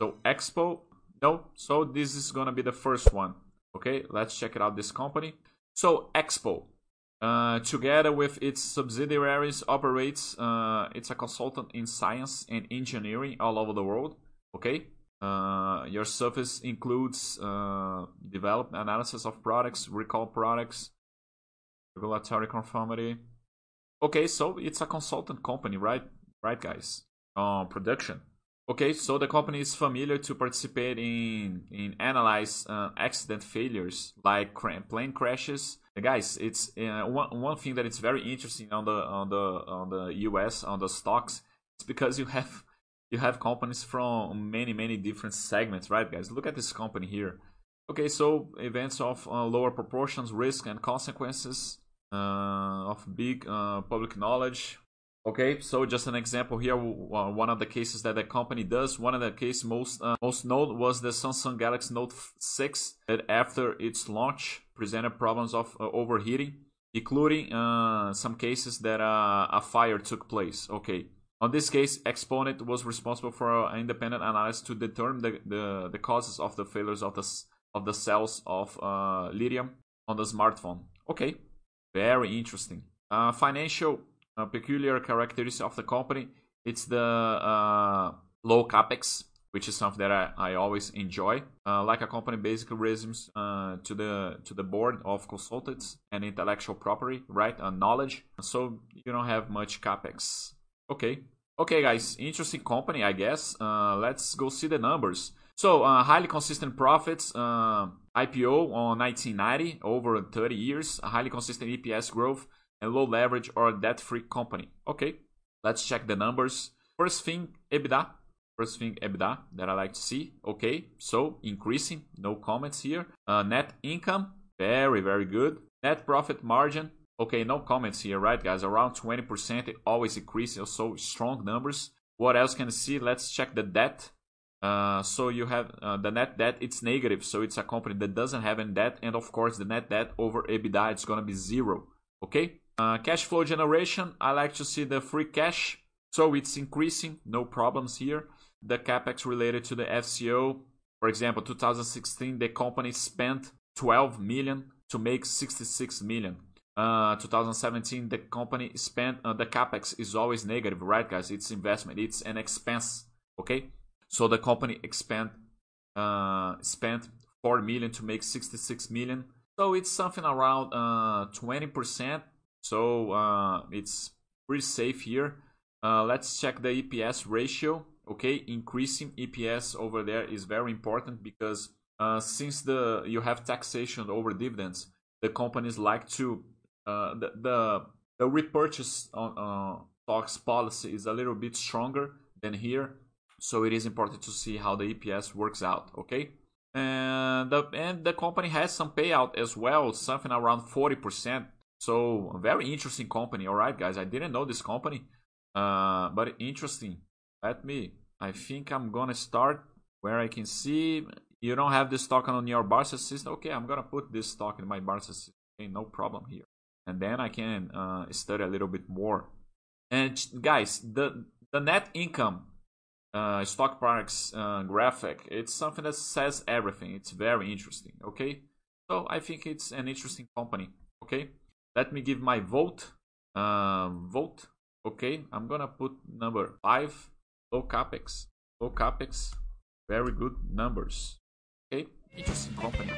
So Expo, no. So this is gonna be the first one. Okay, let's check it out. This company. So Expo, uh, together with its subsidiaries, operates. Uh, it's a consultant in science and engineering all over the world. Okay, uh, your service includes uh, development analysis of products, recall products, regulatory conformity. Okay, so it's a consultant company, right? Right, guys. Uh, production. Okay, so the company is familiar to participate in in analyze uh, accident failures like plane crashes. Guys, it's uh, one one thing that it's very interesting on the on the on the U.S. on the stocks. It's because you have you have companies from many many different segments, right, guys? Look at this company here. Okay, so events of uh, lower proportions, risk, and consequences uh, of big uh, public knowledge. Okay, so just an example here. One of the cases that the company does, one of the case most uh, most known was the Samsung Galaxy Note 6 that after its launch presented problems of uh, overheating, including uh, some cases that uh, a fire took place. Okay, on this case, Exponent was responsible for an independent analysis to determine the, the, the causes of the failures of the of the cells of uh, lithium on the smartphone. Okay, very interesting. Uh, financial uh, peculiar characteristic of the company it's the uh, low capex, which is something that I, I always enjoy. Uh, like a company basically resumes uh, to the to the board of consultants and intellectual property, right? And knowledge. So you don't have much capex. Okay, okay, guys, interesting company, I guess. Uh, let's go see the numbers. So uh, highly consistent profits. IPO on 1990, over 30 years, highly consistent EPS growth, and low leverage or debt-free company. Okay, let's check the numbers. First thing, EBITDA. First thing, EBITDA that I like to see. Okay, so increasing, no comments here. Uh, net income, very, very good. Net profit margin, okay, no comments here, right, guys? Around 20%, it always increases, so strong numbers. What else can you see? Let's check the debt. Uh, so you have uh, the net debt it's negative so it's a company that doesn't have any debt and of course the net debt over ebitda it's going to be zero okay uh, cash flow generation i like to see the free cash so it's increasing no problems here the capex related to the fco for example 2016 the company spent 12 million to make 66 million uh, 2017 the company spent uh, the capex is always negative right guys it's investment it's an expense okay so the company expand uh, spent 4 million to make 66 million. So it's something around uh, 20%. So uh, it's pretty safe here. Uh, let's check the EPS ratio. Okay, increasing EPS over there is very important because uh, since the you have taxation over dividends, the companies like to uh, the, the the repurchase on stocks policy is a little bit stronger than here so it is important to see how the EPS works out, okay? And the, and the company has some payout as well, something around 40%. So very interesting company, all right, guys. I didn't know this company, uh, but interesting. Let me, I think I'm gonna start where I can see you don't have this stock on your Barca system. Okay, I'm gonna put this stock in my Barca system. Okay, no problem here. And then I can uh, study a little bit more. And guys, the the net income uh, stock price uh, graphic. It's something that says everything. It's very interesting. Okay, so I think it's an interesting company. Okay, let me give my vote. Uh, vote. Okay, I'm gonna put number five. Low capex. Low capex. Very good numbers. Okay, interesting company.